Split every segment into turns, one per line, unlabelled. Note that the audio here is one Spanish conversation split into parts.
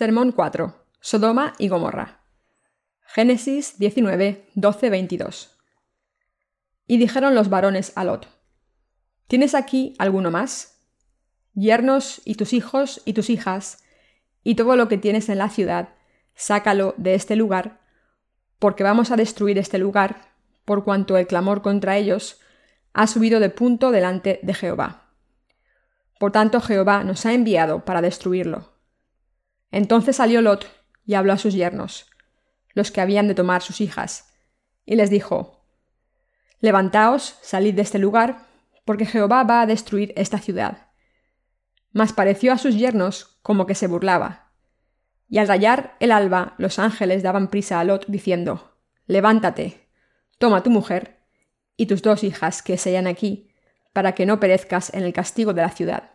Sermón 4. Sodoma y Gomorra. Génesis 19, 12, 22. Y dijeron los varones a Lot, ¿Tienes aquí alguno más? Yernos y tus hijos y tus hijas, y todo lo que tienes en la ciudad, sácalo de este lugar, porque vamos a destruir este lugar, por cuanto el clamor contra ellos ha subido de punto delante de Jehová. Por tanto Jehová nos ha enviado para destruirlo. Entonces salió Lot y habló a sus yernos, los que habían de tomar sus hijas, y les dijo, Levantaos, salid de este lugar, porque Jehová va a destruir esta ciudad. Mas pareció a sus yernos como que se burlaba. Y al rayar el alba, los ángeles daban prisa a Lot, diciendo, Levántate, toma tu mujer y tus dos hijas que se hallan aquí, para que no perezcas en el castigo de la ciudad.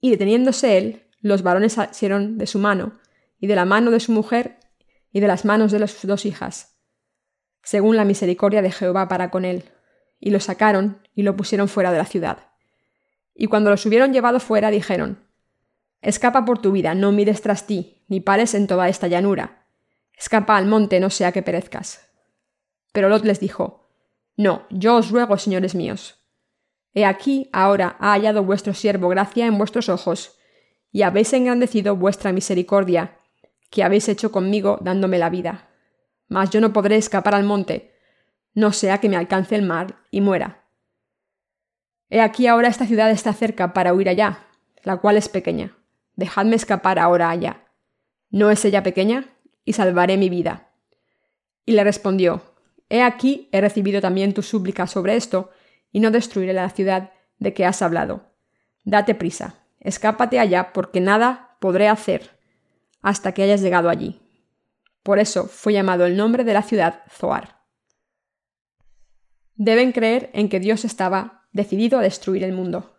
Y deteniéndose él, los varones asieron de su mano, y de la mano de su mujer, y de las manos de sus dos hijas, según la misericordia de Jehová para con él, y lo sacaron y lo pusieron fuera de la ciudad. Y cuando los hubieron llevado fuera, dijeron, Escapa por tu vida, no mires tras ti, ni pares en toda esta llanura. Escapa al monte, no sea que perezcas. Pero Lot les dijo, No, yo os ruego, señores míos. He aquí ahora ha hallado vuestro siervo gracia en vuestros ojos, y habéis engrandecido vuestra misericordia, que habéis hecho conmigo dándome la vida. Mas yo no podré escapar al monte, no sea que me alcance el mar y muera. He aquí ahora esta ciudad está cerca para huir allá, la cual es pequeña. Dejadme escapar ahora allá. ¿No es ella pequeña? Y salvaré mi vida. Y le respondió, He aquí he recibido también tu súplica sobre esto, y no destruiré la ciudad de que has hablado. Date prisa, escápate allá, porque nada podré hacer hasta que hayas llegado allí. Por eso fue llamado el nombre de la ciudad Zoar. Deben creer en que Dios estaba decidido a destruir el mundo.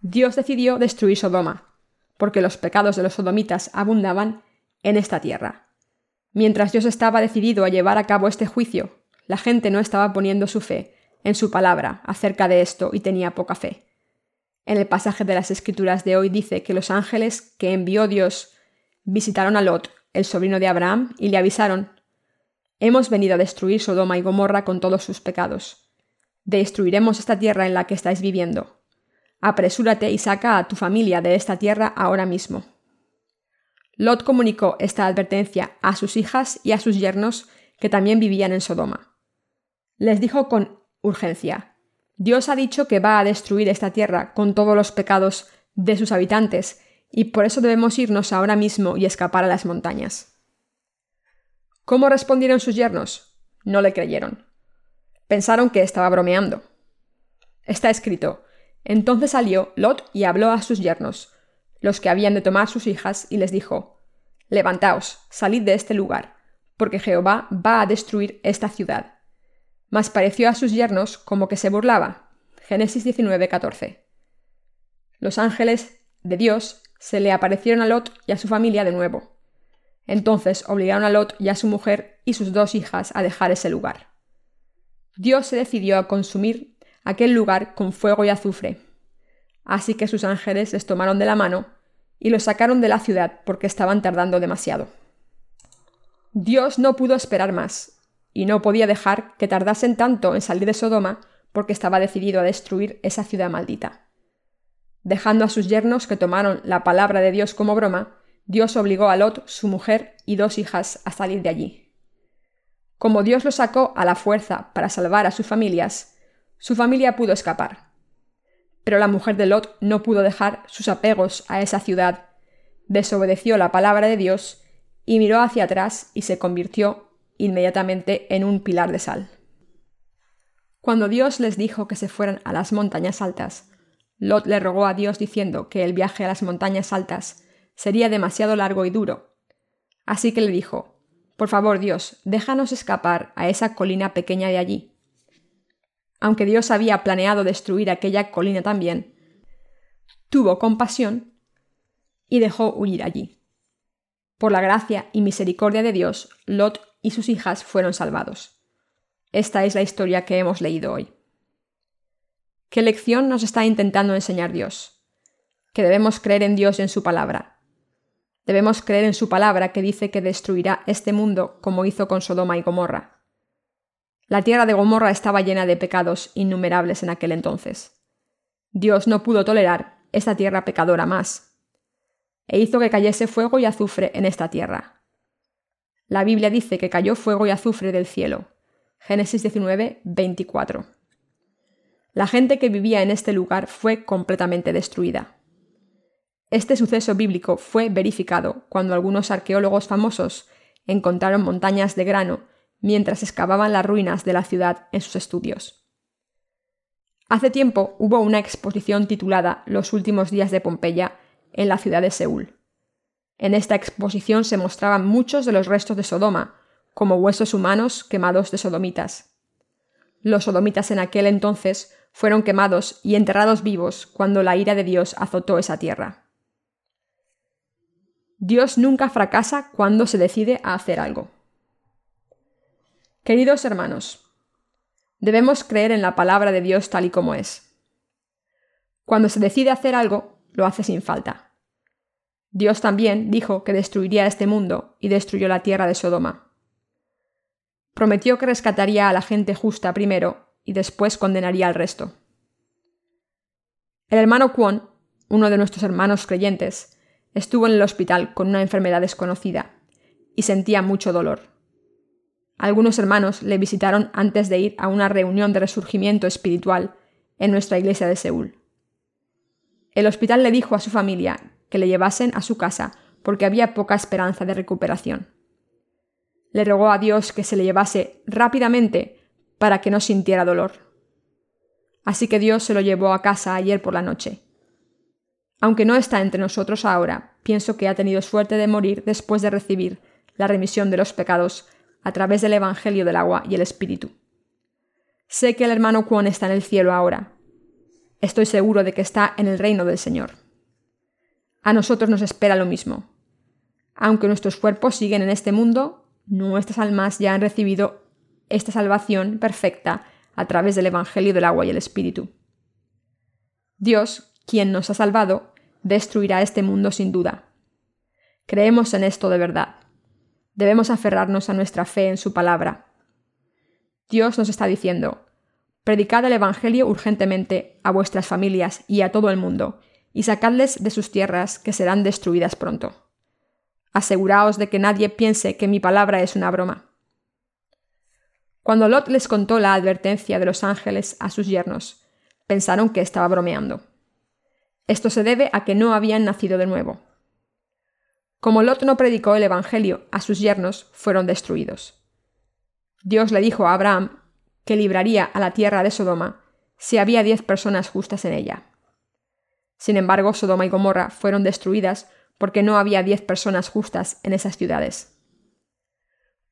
Dios decidió destruir Sodoma, porque los pecados de los sodomitas abundaban en esta tierra. Mientras Dios estaba decidido a llevar a cabo este juicio, la gente no estaba poniendo su fe en su palabra acerca de esto y tenía poca fe. En el pasaje de las Escrituras de hoy dice que los ángeles que envió Dios visitaron a Lot, el sobrino de Abraham, y le avisaron, Hemos venido a destruir Sodoma y Gomorra con todos sus pecados. Destruiremos esta tierra en la que estáis viviendo. Apresúrate y saca a tu familia de esta tierra ahora mismo. Lot comunicó esta advertencia a sus hijas y a sus yernos que también vivían en Sodoma. Les dijo con urgencia, Dios ha dicho que va a destruir esta tierra con todos los pecados de sus habitantes, y por eso debemos irnos ahora mismo y escapar a las montañas. ¿Cómo respondieron sus yernos? No le creyeron. Pensaron que estaba bromeando. Está escrito, entonces salió Lot y habló a sus yernos, los que habían de tomar sus hijas, y les dijo, Levantaos, salid de este lugar, porque Jehová va a destruir esta ciudad mas pareció a sus yernos como que se burlaba. Génesis 19, 14. Los ángeles de Dios se le aparecieron a Lot y a su familia de nuevo. Entonces obligaron a Lot y a su mujer y sus dos hijas a dejar ese lugar. Dios se decidió a consumir aquel lugar con fuego y azufre. Así que sus ángeles les tomaron de la mano y los sacaron de la ciudad porque estaban tardando demasiado. Dios no pudo esperar más y no podía dejar que tardasen tanto en salir de Sodoma porque estaba decidido a destruir esa ciudad maldita. Dejando a sus yernos que tomaron la palabra de Dios como broma, Dios obligó a Lot, su mujer y dos hijas a salir de allí. Como Dios los sacó a la fuerza para salvar a sus familias, su familia pudo escapar. Pero la mujer de Lot no pudo dejar sus apegos a esa ciudad, desobedeció la palabra de Dios y miró hacia atrás y se convirtió inmediatamente en un pilar de sal. Cuando Dios les dijo que se fueran a las montañas altas, Lot le rogó a Dios diciendo que el viaje a las montañas altas sería demasiado largo y duro. Así que le dijo, Por favor Dios, déjanos escapar a esa colina pequeña de allí. Aunque Dios había planeado destruir aquella colina también, tuvo compasión y dejó huir allí. Por la gracia y misericordia de Dios, Lot y sus hijas fueron salvados. Esta es la historia que hemos leído hoy. ¿Qué lección nos está intentando enseñar Dios? Que debemos creer en Dios y en su palabra, Debemos creer en su palabra que dice que destruirá este mundo como hizo con Sodoma y Gomorra. La tierra de Gomorra estaba llena de pecados innumerables en aquel entonces. Dios no pudo tolerar esta tierra pecadora más, e hizo que cayese fuego y azufre en esta tierra. La Biblia dice que cayó fuego y azufre del cielo. Génesis 19, 24. La gente que vivía en este lugar fue completamente destruida. Este suceso bíblico fue verificado cuando algunos arqueólogos famosos encontraron montañas de grano mientras excavaban las ruinas de la ciudad en sus estudios. Hace tiempo hubo una exposición titulada Los últimos días de Pompeya en la ciudad de Seúl. En esta exposición se mostraban muchos de los restos de Sodoma, como huesos humanos quemados de sodomitas. Los sodomitas en aquel entonces fueron quemados y enterrados vivos cuando la ira de Dios azotó esa tierra. Dios nunca fracasa cuando se decide a hacer algo. Queridos hermanos, debemos creer en la palabra de Dios tal y como es. Cuando se decide hacer algo, lo hace sin falta. Dios también dijo que destruiría este mundo y destruyó la tierra de Sodoma. Prometió que rescataría a la gente justa primero y después condenaría al resto. El hermano Kwon, uno de nuestros hermanos creyentes, estuvo en el hospital con una enfermedad desconocida y sentía mucho dolor. Algunos hermanos le visitaron antes de ir a una reunión de resurgimiento espiritual en nuestra iglesia de Seúl. El hospital le dijo a su familia que le llevasen a su casa porque había poca esperanza de recuperación. Le rogó a Dios que se le llevase rápidamente para que no sintiera dolor. Así que Dios se lo llevó a casa ayer por la noche aunque no está entre nosotros ahora, pienso que ha tenido suerte de morir después de recibir la remisión de los pecados a través del Evangelio del agua y el Espíritu. Sé que el hermano Kwon está en el cielo ahora. Estoy seguro de que está en el reino del Señor. A nosotros nos espera lo mismo. Aunque nuestros cuerpos siguen en este mundo, nuestras almas ya han recibido esta salvación perfecta a través del Evangelio del agua y el Espíritu. Dios, quien nos ha salvado, destruirá este mundo sin duda. Creemos en esto de verdad. Debemos aferrarnos a nuestra fe en su palabra. Dios nos está diciendo, predicad el Evangelio urgentemente a vuestras familias y a todo el mundo, y sacadles de sus tierras que serán destruidas pronto. Aseguraos de que nadie piense que mi palabra es una broma. Cuando Lot les contó la advertencia de los ángeles a sus yernos, pensaron que estaba bromeando. Esto se debe a que no habían nacido de nuevo. Como Lot no predicó el Evangelio a sus yernos, fueron destruidos. Dios le dijo a Abraham que libraría a la tierra de Sodoma si había diez personas justas en ella. Sin embargo, Sodoma y Gomorra fueron destruidas porque no había diez personas justas en esas ciudades.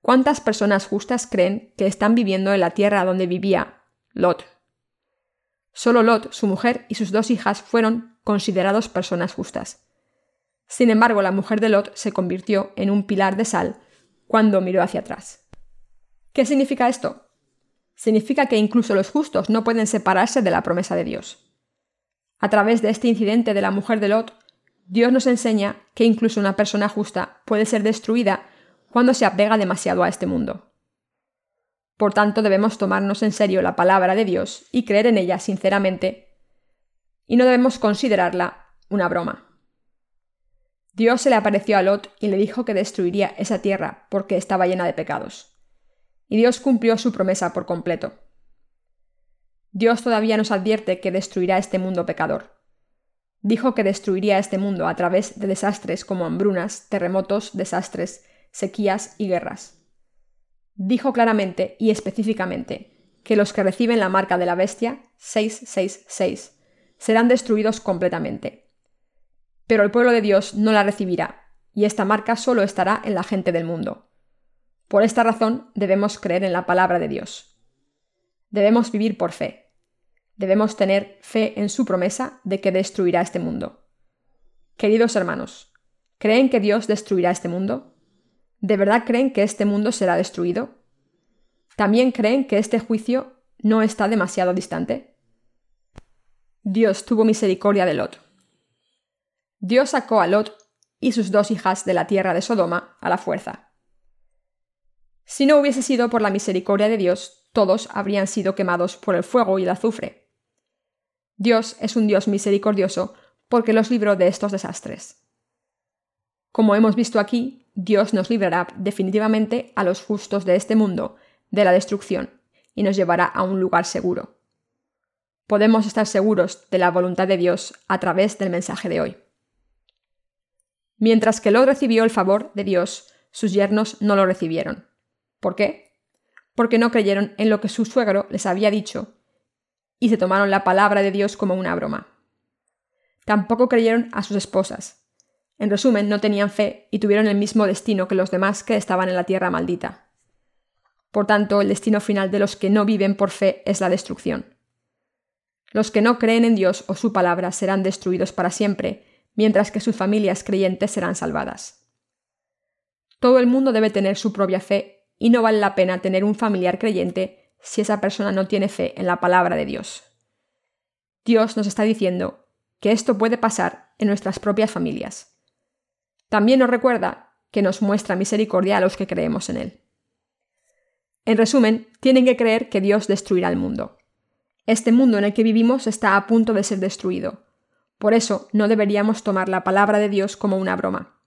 ¿Cuántas personas justas creen que están viviendo en la tierra donde vivía Lot? Solo Lot, su mujer y sus dos hijas fueron considerados personas justas. Sin embargo, la mujer de Lot se convirtió en un pilar de sal cuando miró hacia atrás. ¿Qué significa esto? Significa que incluso los justos no pueden separarse de la promesa de Dios. A través de este incidente de la mujer de Lot, Dios nos enseña que incluso una persona justa puede ser destruida cuando se apega demasiado a este mundo. Por tanto, debemos tomarnos en serio la palabra de Dios y creer en ella sinceramente y no debemos considerarla una broma. Dios se le apareció a Lot y le dijo que destruiría esa tierra porque estaba llena de pecados. Y Dios cumplió su promesa por completo. Dios todavía nos advierte que destruirá este mundo pecador. Dijo que destruiría este mundo a través de desastres como hambrunas, terremotos, desastres, sequías y guerras. Dijo claramente y específicamente que los que reciben la marca de la bestia 666 serán destruidos completamente. Pero el pueblo de Dios no la recibirá, y esta marca solo estará en la gente del mundo. Por esta razón debemos creer en la palabra de Dios. Debemos vivir por fe. Debemos tener fe en su promesa de que destruirá este mundo. Queridos hermanos, ¿creen que Dios destruirá este mundo? ¿De verdad creen que este mundo será destruido? ¿También creen que este juicio no está demasiado distante? Dios tuvo misericordia de Lot. Dios sacó a Lot y sus dos hijas de la tierra de Sodoma a la fuerza. Si no hubiese sido por la misericordia de Dios, todos habrían sido quemados por el fuego y el azufre. Dios es un Dios misericordioso porque los libró de estos desastres. Como hemos visto aquí, Dios nos librará definitivamente a los justos de este mundo de la destrucción y nos llevará a un lugar seguro. Podemos estar seguros de la voluntad de Dios a través del mensaje de hoy. Mientras que Lot recibió el favor de Dios, sus yernos no lo recibieron. ¿Por qué? Porque no creyeron en lo que su suegro les había dicho y se tomaron la palabra de Dios como una broma. Tampoco creyeron a sus esposas. En resumen, no tenían fe y tuvieron el mismo destino que los demás que estaban en la tierra maldita. Por tanto, el destino final de los que no viven por fe es la destrucción. Los que no creen en Dios o su palabra serán destruidos para siempre, mientras que sus familias creyentes serán salvadas. Todo el mundo debe tener su propia fe y no vale la pena tener un familiar creyente si esa persona no tiene fe en la palabra de Dios. Dios nos está diciendo que esto puede pasar en nuestras propias familias. También nos recuerda que nos muestra misericordia a los que creemos en Él. En resumen, tienen que creer que Dios destruirá el mundo. Este mundo en el que vivimos está a punto de ser destruido. Por eso no deberíamos tomar la palabra de Dios como una broma.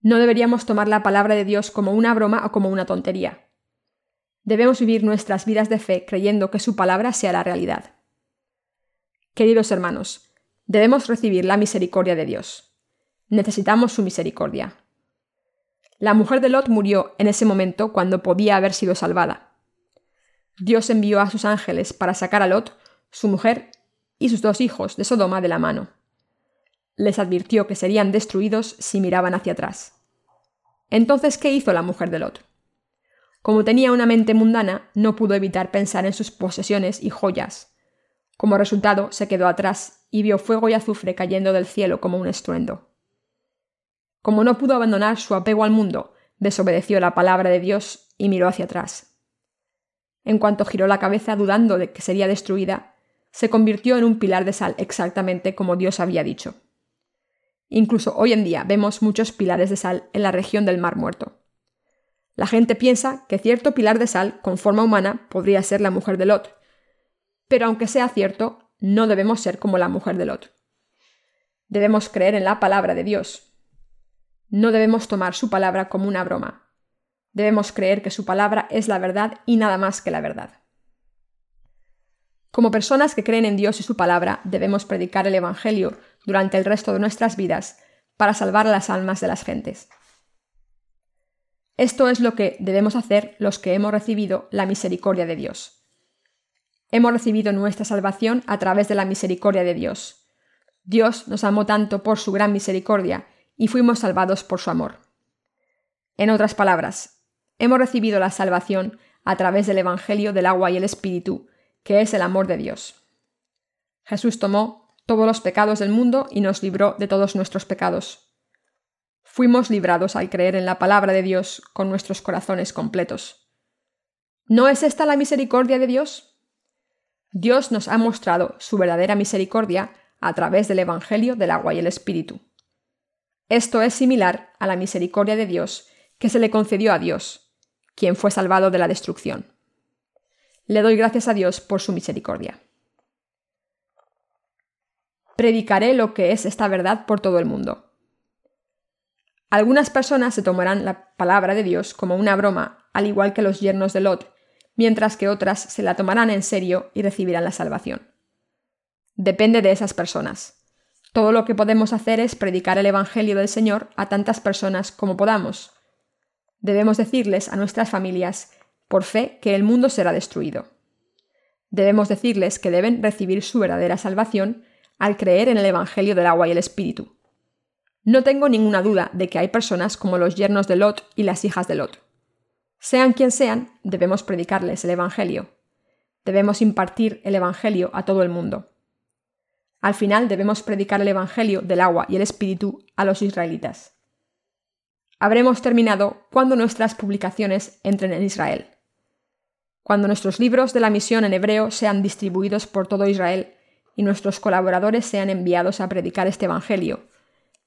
No deberíamos tomar la palabra de Dios como una broma o como una tontería. Debemos vivir nuestras vidas de fe creyendo que su palabra sea la realidad. Queridos hermanos, debemos recibir la misericordia de Dios. Necesitamos su misericordia. La mujer de Lot murió en ese momento cuando podía haber sido salvada. Dios envió a sus ángeles para sacar a Lot, su mujer y sus dos hijos de Sodoma de la mano. Les advirtió que serían destruidos si miraban hacia atrás. Entonces, ¿qué hizo la mujer de Lot? Como tenía una mente mundana, no pudo evitar pensar en sus posesiones y joyas. Como resultado, se quedó atrás y vio fuego y azufre cayendo del cielo como un estruendo. Como no pudo abandonar su apego al mundo, desobedeció la palabra de Dios y miró hacia atrás. En cuanto giró la cabeza dudando de que sería destruida, se convirtió en un pilar de sal exactamente como Dios había dicho. Incluso hoy en día vemos muchos pilares de sal en la región del Mar Muerto. La gente piensa que cierto pilar de sal con forma humana podría ser la mujer de Lot, pero aunque sea cierto, no debemos ser como la mujer de Lot. Debemos creer en la palabra de Dios, no debemos tomar su palabra como una broma. Debemos creer que su palabra es la verdad y nada más que la verdad. Como personas que creen en Dios y su palabra, debemos predicar el Evangelio durante el resto de nuestras vidas para salvar las almas de las gentes. Esto es lo que debemos hacer los que hemos recibido la misericordia de Dios. Hemos recibido nuestra salvación a través de la misericordia de Dios. Dios nos amó tanto por su gran misericordia y fuimos salvados por su amor. En otras palabras, hemos recibido la salvación a través del Evangelio del agua y el Espíritu, que es el amor de Dios. Jesús tomó todos los pecados del mundo y nos libró de todos nuestros pecados. Fuimos librados al creer en la palabra de Dios con nuestros corazones completos. ¿No es esta la misericordia de Dios? Dios nos ha mostrado su verdadera misericordia a través del Evangelio del agua y el Espíritu. Esto es similar a la misericordia de Dios que se le concedió a Dios, quien fue salvado de la destrucción. Le doy gracias a Dios por su misericordia. Predicaré lo que es esta verdad por todo el mundo. Algunas personas se tomarán la palabra de Dios como una broma, al igual que los yernos de Lot, mientras que otras se la tomarán en serio y recibirán la salvación. Depende de esas personas. Todo lo que podemos hacer es predicar el Evangelio del Señor a tantas personas como podamos. Debemos decirles a nuestras familias, por fe, que el mundo será destruido. Debemos decirles que deben recibir su verdadera salvación al creer en el Evangelio del agua y el Espíritu. No tengo ninguna duda de que hay personas como los yernos de Lot y las hijas de Lot. Sean quien sean, debemos predicarles el Evangelio. Debemos impartir el Evangelio a todo el mundo. Al final debemos predicar el Evangelio del agua y el Espíritu a los israelitas. Habremos terminado cuando nuestras publicaciones entren en Israel. Cuando nuestros libros de la misión en hebreo sean distribuidos por todo Israel y nuestros colaboradores sean enviados a predicar este Evangelio,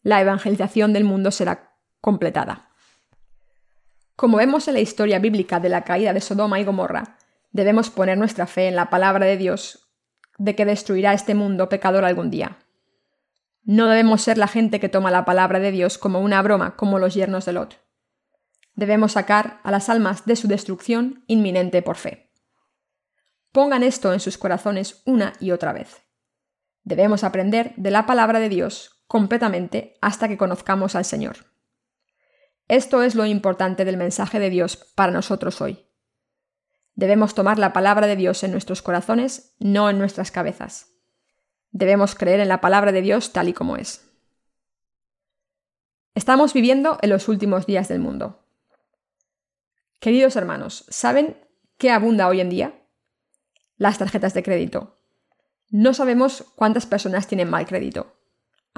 la evangelización del mundo será completada. Como vemos en la historia bíblica de la caída de Sodoma y Gomorra, debemos poner nuestra fe en la palabra de Dios de que destruirá este mundo pecador algún día. No debemos ser la gente que toma la palabra de Dios como una broma, como los yernos de Lot. Debemos sacar a las almas de su destrucción inminente por fe. Pongan esto en sus corazones una y otra vez. Debemos aprender de la palabra de Dios completamente hasta que conozcamos al Señor. Esto es lo importante del mensaje de Dios para nosotros hoy. Debemos tomar la palabra de Dios en nuestros corazones, no en nuestras cabezas. Debemos creer en la palabra de Dios tal y como es. Estamos viviendo en los últimos días del mundo. Queridos hermanos, ¿saben qué abunda hoy en día? Las tarjetas de crédito. No sabemos cuántas personas tienen mal crédito.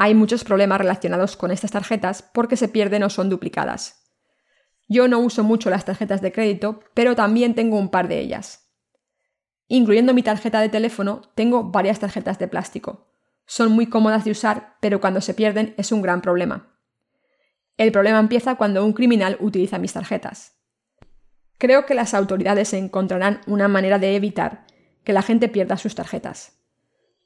Hay muchos problemas relacionados con estas tarjetas porque se pierden o son duplicadas. Yo no uso mucho las tarjetas de crédito, pero también tengo un par de ellas. Incluyendo mi tarjeta de teléfono, tengo varias tarjetas de plástico. Son muy cómodas de usar, pero cuando se pierden es un gran problema. El problema empieza cuando un criminal utiliza mis tarjetas. Creo que las autoridades encontrarán una manera de evitar que la gente pierda sus tarjetas.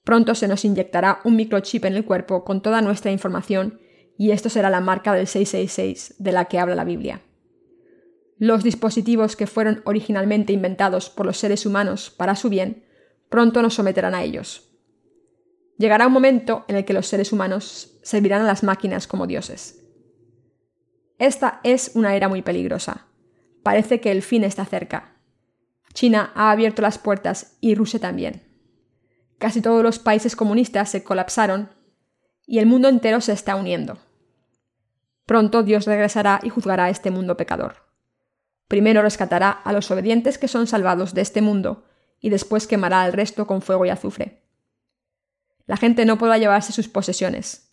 Pronto se nos inyectará un microchip en el cuerpo con toda nuestra información y esto será la marca del 666 de la que habla la Biblia. Los dispositivos que fueron originalmente inventados por los seres humanos para su bien, pronto nos someterán a ellos. Llegará un momento en el que los seres humanos servirán a las máquinas como dioses. Esta es una era muy peligrosa. Parece que el fin está cerca. China ha abierto las puertas y Rusia también. Casi todos los países comunistas se colapsaron y el mundo entero se está uniendo. Pronto Dios regresará y juzgará a este mundo pecador. Primero rescatará a los obedientes que son salvados de este mundo, y después quemará al resto con fuego y azufre. La gente no podrá llevarse sus posesiones.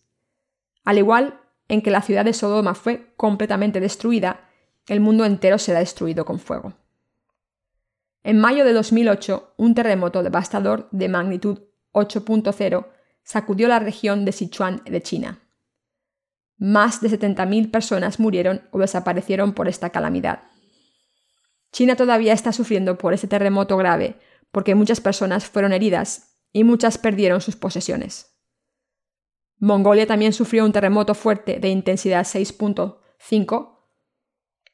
Al igual en que la ciudad de Sodoma fue completamente destruida, el mundo entero será destruido con fuego. En mayo de 2008, un terremoto devastador de magnitud 8.0 sacudió la región de Sichuan de China. Más de 70.000 personas murieron o desaparecieron por esta calamidad. China todavía está sufriendo por ese terremoto grave porque muchas personas fueron heridas y muchas perdieron sus posesiones. Mongolia también sufrió un terremoto fuerte de intensidad 6.5.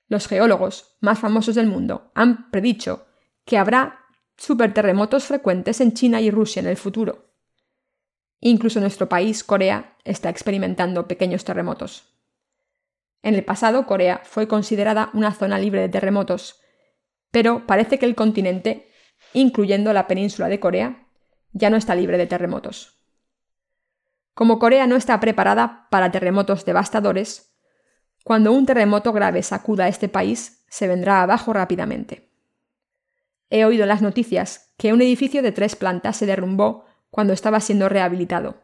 Los geólogos más famosos del mundo han predicho que habrá superterremotos frecuentes en China y Rusia en el futuro. Incluso nuestro país, Corea, está experimentando pequeños terremotos. En el pasado, Corea fue considerada una zona libre de terremotos, pero parece que el continente, incluyendo la península de Corea, ya no está libre de terremotos. Como Corea no está preparada para terremotos devastadores, cuando un terremoto grave sacuda a este país, se vendrá abajo rápidamente. He oído las noticias que un edificio de tres plantas se derrumbó cuando estaba siendo rehabilitado.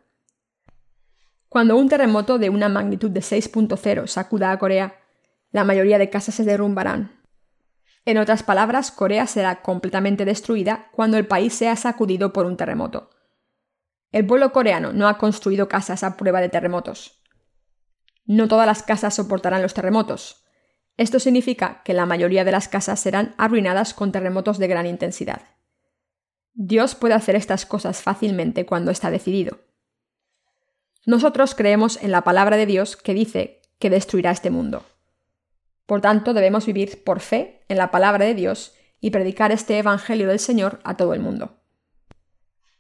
Cuando un terremoto de una magnitud de 6.0 sacuda a Corea, la mayoría de casas se derrumbarán. En otras palabras, Corea será completamente destruida cuando el país sea sacudido por un terremoto. El pueblo coreano no ha construido casas a prueba de terremotos. No todas las casas soportarán los terremotos. Esto significa que la mayoría de las casas serán arruinadas con terremotos de gran intensidad. Dios puede hacer estas cosas fácilmente cuando está decidido. Nosotros creemos en la palabra de Dios que dice que destruirá este mundo. Por tanto, debemos vivir por fe en la palabra de Dios y predicar este Evangelio del Señor a todo el mundo.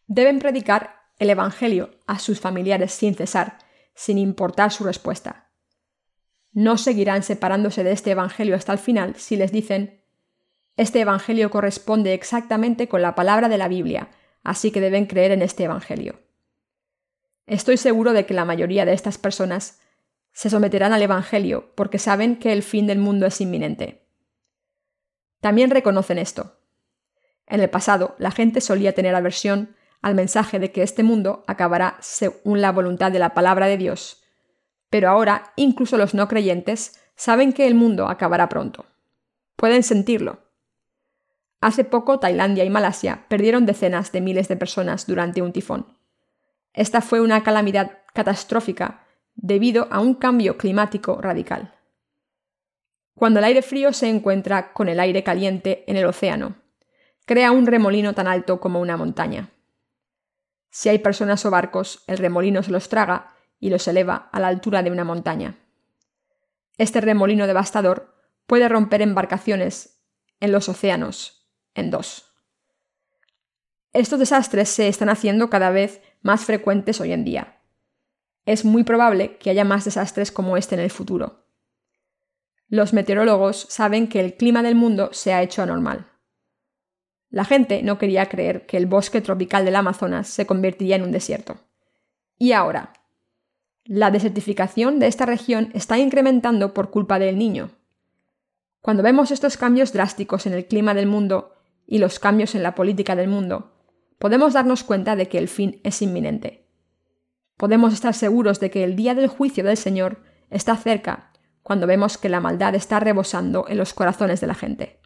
Deben predicar el Evangelio a sus familiares sin cesar, sin importar su respuesta. No seguirán separándose de este Evangelio hasta el final si les dicen este Evangelio corresponde exactamente con la palabra de la Biblia, así que deben creer en este Evangelio. Estoy seguro de que la mayoría de estas personas se someterán al Evangelio porque saben que el fin del mundo es inminente. También reconocen esto. En el pasado, la gente solía tener aversión al mensaje de que este mundo acabará según la voluntad de la palabra de Dios, pero ahora incluso los no creyentes saben que el mundo acabará pronto. Pueden sentirlo. Hace poco Tailandia y Malasia perdieron decenas de miles de personas durante un tifón. Esta fue una calamidad catastrófica debido a un cambio climático radical. Cuando el aire frío se encuentra con el aire caliente en el océano, crea un remolino tan alto como una montaña. Si hay personas o barcos, el remolino se los traga y los eleva a la altura de una montaña. Este remolino devastador puede romper embarcaciones en los océanos en dos. Estos desastres se están haciendo cada vez más frecuentes hoy en día. Es muy probable que haya más desastres como este en el futuro. Los meteorólogos saben que el clima del mundo se ha hecho anormal. La gente no quería creer que el bosque tropical del Amazonas se convertiría en un desierto. Y ahora, la desertificación de esta región está incrementando por culpa del niño. Cuando vemos estos cambios drásticos en el clima del mundo y los cambios en la política del mundo, podemos darnos cuenta de que el fin es inminente. Podemos estar seguros de que el día del juicio del Señor está cerca cuando vemos que la maldad está rebosando en los corazones de la gente.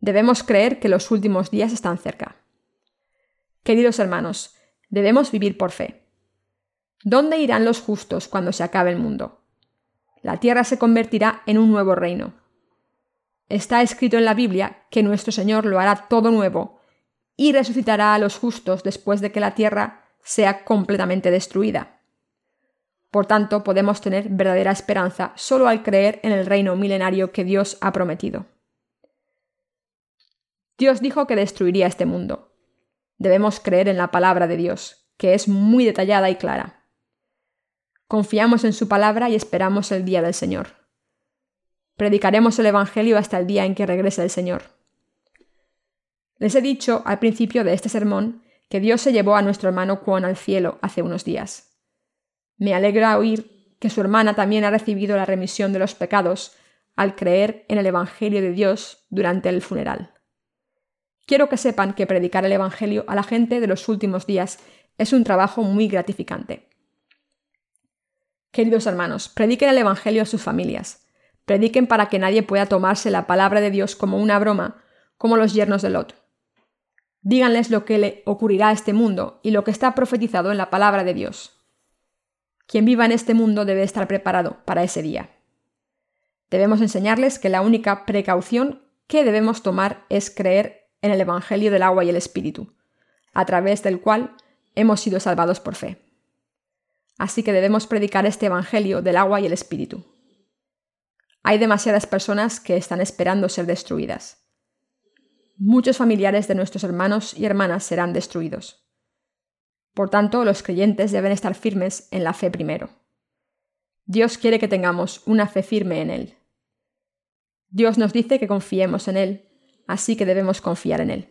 Debemos creer que los últimos días están cerca. Queridos hermanos, debemos vivir por fe. ¿Dónde irán los justos cuando se acabe el mundo? La tierra se convertirá en un nuevo reino. Está escrito en la Biblia que nuestro Señor lo hará todo nuevo y resucitará a los justos después de que la tierra sea completamente destruida. Por tanto, podemos tener verdadera esperanza solo al creer en el reino milenario que Dios ha prometido. Dios dijo que destruiría este mundo. Debemos creer en la palabra de Dios, que es muy detallada y clara. Confiamos en su palabra y esperamos el día del Señor. Predicaremos el Evangelio hasta el día en que regrese el Señor. Les he dicho al principio de este sermón que Dios se llevó a nuestro hermano Juan al cielo hace unos días. Me alegra oír que su hermana también ha recibido la remisión de los pecados al creer en el Evangelio de Dios durante el funeral. Quiero que sepan que predicar el Evangelio a la gente de los últimos días es un trabajo muy gratificante. Queridos hermanos, prediquen el Evangelio a sus familias. Prediquen para que nadie pueda tomarse la palabra de Dios como una broma, como los yernos de Lot. Díganles lo que le ocurrirá a este mundo y lo que está profetizado en la palabra de Dios. Quien viva en este mundo debe estar preparado para ese día. Debemos enseñarles que la única precaución que debemos tomar es creer en el Evangelio del agua y el Espíritu, a través del cual hemos sido salvados por fe. Así que debemos predicar este Evangelio del agua y el Espíritu. Hay demasiadas personas que están esperando ser destruidas muchos familiares de nuestros hermanos y hermanas serán destruidos. Por tanto, los creyentes deben estar firmes en la fe primero. Dios quiere que tengamos una fe firme en Él. Dios nos dice que confiemos en Él, así que debemos confiar en Él.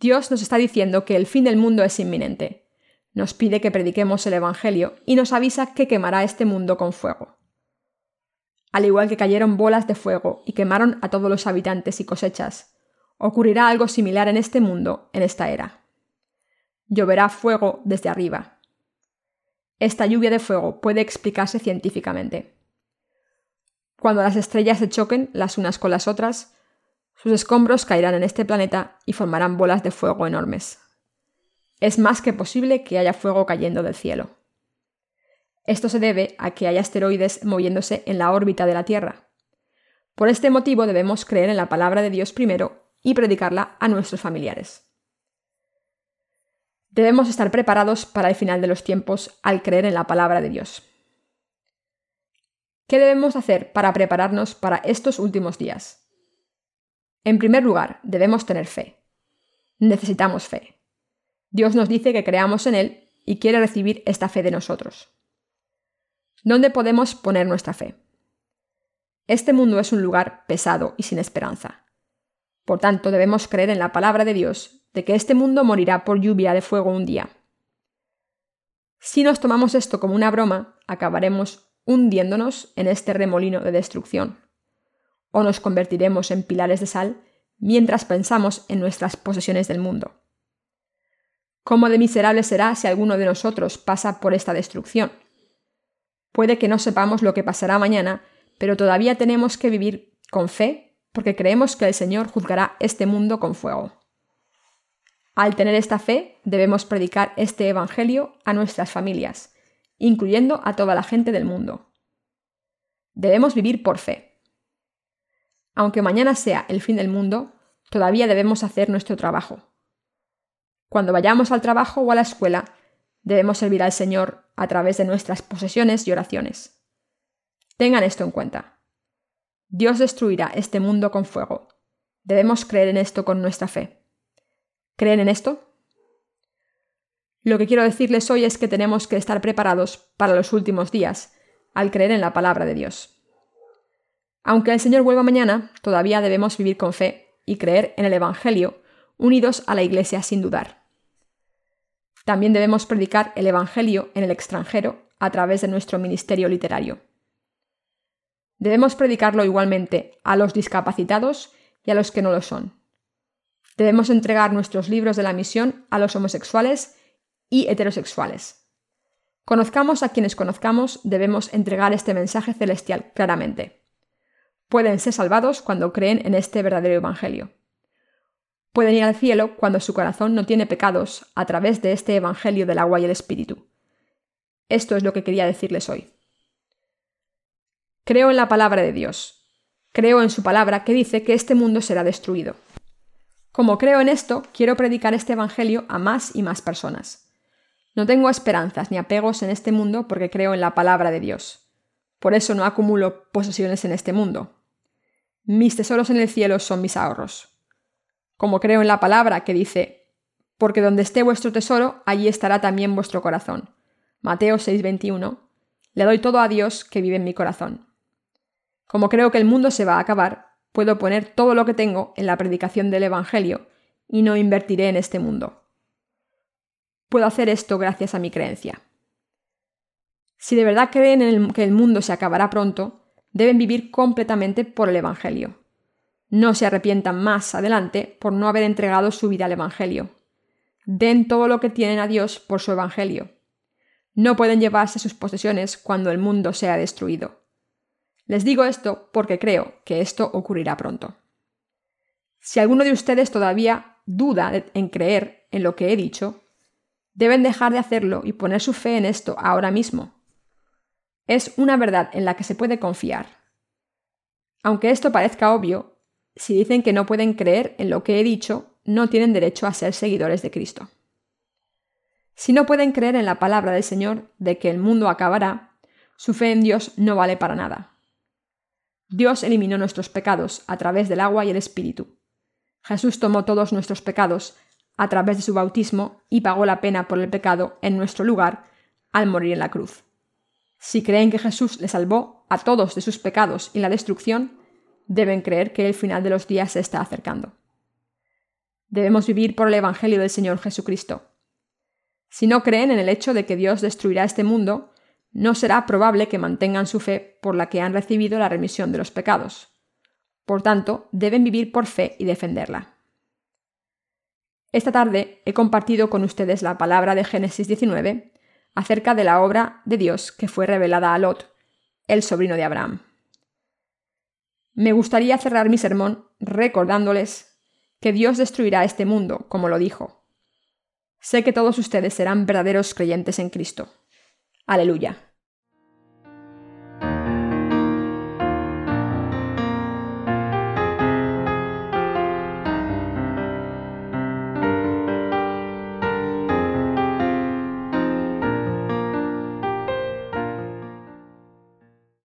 Dios nos está diciendo que el fin del mundo es inminente. Nos pide que prediquemos el Evangelio y nos avisa que quemará este mundo con fuego al igual que cayeron bolas de fuego y quemaron a todos los habitantes y cosechas. Ocurrirá algo similar en este mundo, en esta era. Lloverá fuego desde arriba. Esta lluvia de fuego puede explicarse científicamente. Cuando las estrellas se choquen las unas con las otras, sus escombros caerán en este planeta y formarán bolas de fuego enormes. Es más que posible que haya fuego cayendo del cielo. Esto se debe a que hay asteroides moviéndose en la órbita de la Tierra. Por este motivo debemos creer en la palabra de Dios primero y predicarla a nuestros familiares. Debemos estar preparados para el final de los tiempos al creer en la palabra de Dios. ¿Qué debemos hacer para prepararnos para estos últimos días? En primer lugar, debemos tener fe. Necesitamos fe. Dios nos dice que creamos en Él y quiere recibir esta fe de nosotros. ¿Dónde podemos poner nuestra fe? Este mundo es un lugar pesado y sin esperanza. Por tanto, debemos creer en la palabra de Dios de que este mundo morirá por lluvia de fuego un día. Si nos tomamos esto como una broma, acabaremos hundiéndonos en este remolino de destrucción. O nos convertiremos en pilares de sal mientras pensamos en nuestras posesiones del mundo. ¿Cómo de miserable será si alguno de nosotros pasa por esta destrucción? Puede que no sepamos lo que pasará mañana, pero todavía tenemos que vivir con fe porque creemos que el Señor juzgará este mundo con fuego. Al tener esta fe, debemos predicar este Evangelio a nuestras familias, incluyendo a toda la gente del mundo. Debemos vivir por fe. Aunque mañana sea el fin del mundo, todavía debemos hacer nuestro trabajo. Cuando vayamos al trabajo o a la escuela, debemos servir al Señor a través de nuestras posesiones y oraciones. Tengan esto en cuenta. Dios destruirá este mundo con fuego. Debemos creer en esto con nuestra fe. ¿Creen en esto? Lo que quiero decirles hoy es que tenemos que estar preparados para los últimos días, al creer en la palabra de Dios. Aunque el Señor vuelva mañana, todavía debemos vivir con fe y creer en el Evangelio, unidos a la Iglesia sin dudar. También debemos predicar el Evangelio en el extranjero a través de nuestro ministerio literario. Debemos predicarlo igualmente a los discapacitados y a los que no lo son. Debemos entregar nuestros libros de la misión a los homosexuales y heterosexuales. Conozcamos a quienes conozcamos, debemos entregar este mensaje celestial claramente. Pueden ser salvados cuando creen en este verdadero Evangelio. Pueden ir al cielo cuando su corazón no tiene pecados a través de este Evangelio del agua y el Espíritu. Esto es lo que quería decirles hoy. Creo en la palabra de Dios. Creo en su palabra que dice que este mundo será destruido. Como creo en esto, quiero predicar este Evangelio a más y más personas. No tengo esperanzas ni apegos en este mundo porque creo en la palabra de Dios. Por eso no acumulo posesiones en este mundo. Mis tesoros en el cielo son mis ahorros. Como creo en la palabra que dice, porque donde esté vuestro tesoro, allí estará también vuestro corazón. Mateo 6:21. Le doy todo a Dios que vive en mi corazón. Como creo que el mundo se va a acabar, puedo poner todo lo que tengo en la predicación del Evangelio y no invertiré en este mundo. Puedo hacer esto gracias a mi creencia. Si de verdad creen en que el mundo se acabará pronto, deben vivir completamente por el Evangelio. No se arrepientan más adelante por no haber entregado su vida al Evangelio. Den todo lo que tienen a Dios por su Evangelio. No pueden llevarse sus posesiones cuando el mundo sea destruido. Les digo esto porque creo que esto ocurrirá pronto. Si alguno de ustedes todavía duda en creer en lo que he dicho, deben dejar de hacerlo y poner su fe en esto ahora mismo. Es una verdad en la que se puede confiar. Aunque esto parezca obvio, si dicen que no pueden creer en lo que he dicho, no tienen derecho a ser seguidores de Cristo. Si no pueden creer en la palabra del Señor de que el mundo acabará, su fe en Dios no vale para nada. Dios eliminó nuestros pecados a través del agua y el Espíritu. Jesús tomó todos nuestros pecados a través de su bautismo y pagó la pena por el pecado en nuestro lugar al morir en la cruz. Si creen que Jesús le salvó a todos de sus pecados y la destrucción, deben creer que el final de los días se está acercando. Debemos vivir por el Evangelio del Señor Jesucristo. Si no creen en el hecho de que Dios destruirá este mundo, no será probable que mantengan su fe por la que han recibido la remisión de los pecados. Por tanto, deben vivir por fe y defenderla. Esta tarde he compartido con ustedes la palabra de Génesis 19 acerca de la obra de Dios que fue revelada a Lot, el sobrino de Abraham. Me gustaría cerrar mi sermón recordándoles que Dios destruirá este mundo, como lo dijo. Sé que todos ustedes serán verdaderos creyentes en Cristo. Aleluya.